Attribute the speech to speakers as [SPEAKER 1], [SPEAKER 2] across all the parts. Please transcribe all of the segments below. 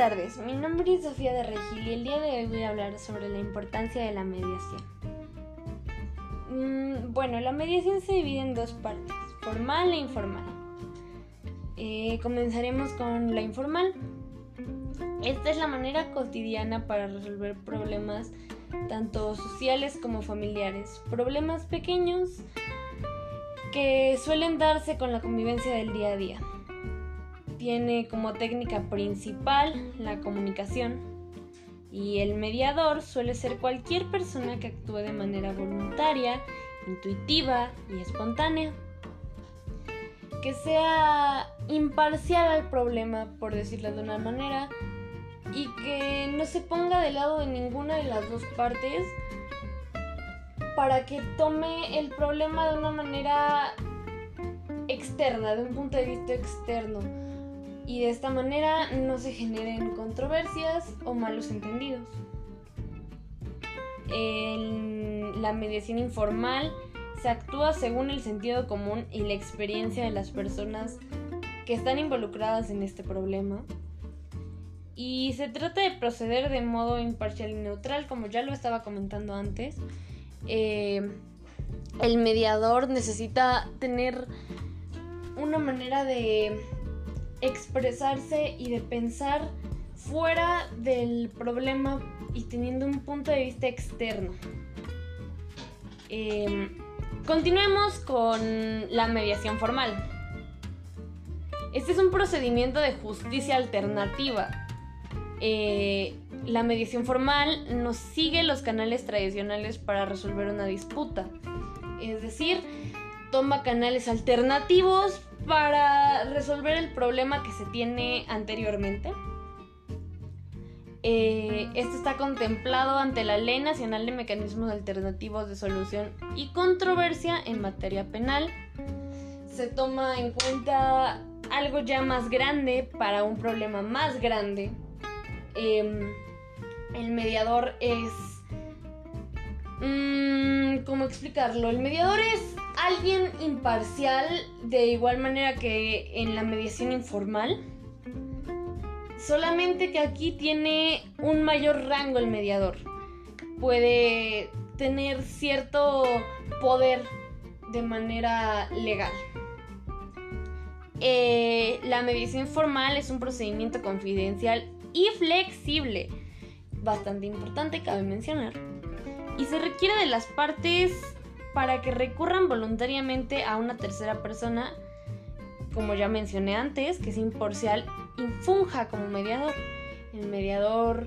[SPEAKER 1] tardes, mi nombre es Sofía de Regil y el día de hoy voy a hablar sobre la importancia de la mediación. Mm, bueno, la mediación se divide en dos partes, formal e informal. Eh, comenzaremos con la informal. Esta es la manera cotidiana para resolver problemas tanto sociales como familiares, problemas pequeños que suelen darse con la convivencia del día a día tiene como técnica principal la comunicación y el mediador suele ser cualquier persona que actúe de manera voluntaria, intuitiva y espontánea. Que sea imparcial al problema, por decirlo de una manera, y que no se ponga de lado de ninguna de las dos partes para que tome el problema de una manera externa, de un punto de vista externo y de esta manera no se generen controversias o malos entendidos. En la mediación informal se actúa según el sentido común y la experiencia de las personas que están involucradas en este problema. Y se trata de proceder de modo imparcial y neutral, como ya lo estaba comentando antes. Eh, el mediador necesita tener una manera de expresarse y de pensar fuera del problema y teniendo un punto de vista externo. Em, continuemos con la mediación formal. Este es un procedimiento de justicia alternativa. Eh, la mediación formal no sigue los canales tradicionales para resolver una disputa. Es decir, toma canales alternativos para resolver el problema que se tiene anteriormente. Eh, esto está contemplado ante la Ley Nacional de Mecanismos Alternativos de Solución y Controversia en materia penal. Se toma en cuenta algo ya más grande para un problema más grande. Em, el mediador es... Mm, ¿Cómo explicarlo? El mediador es alguien imparcial de igual manera que en la mediación informal. Solamente que aquí tiene un mayor rango el mediador. Puede tener cierto poder de manera legal. Eh, la mediación formal es un procedimiento confidencial y flexible, bastante importante, cabe mencionar, y se requiere de las partes para que recurran voluntariamente a una tercera persona, como ya mencioné antes, que es imparcial y funja como mediador. El mediador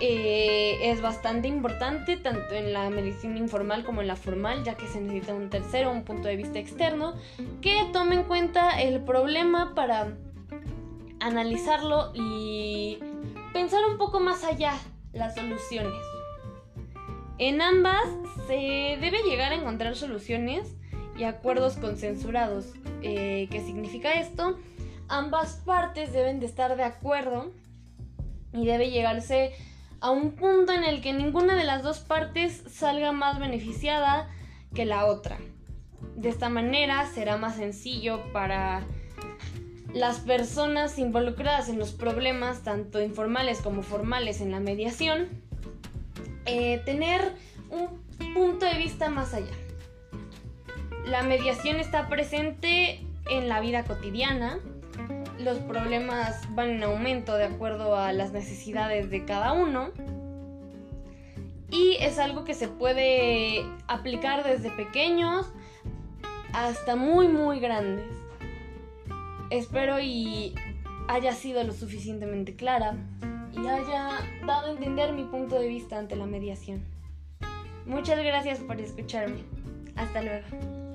[SPEAKER 1] eh, es bastante importante tanto en la medicina informal como en la formal, ya que se necesita un tercero, un punto de vista externo, que tome en cuenta el problema para analizarlo y pensar un poco más allá las soluciones. En ambas se debe llegar a encontrar soluciones y acuerdos consensurados. Eh, ¿Qué significa esto? Ambas partes deben de estar de acuerdo y debe llegarse a un punto en el que ninguna de las dos partes salga más beneficiada que la otra. De esta manera será más sencillo para las personas involucradas en los problemas, tanto informales como formales en la mediación, eh, tener un punto de vista más allá. La mediación está presente en la vida cotidiana. Los problemas van en aumento de acuerdo a las necesidades de cada uno. Y es algo que se puede aplicar desde pequeños hasta muy muy grandes. Espero y haya sido lo suficientemente clara y haya dado a entender mi punto de vista ante la mediación. Muchas gracias por escucharme. Hasta luego.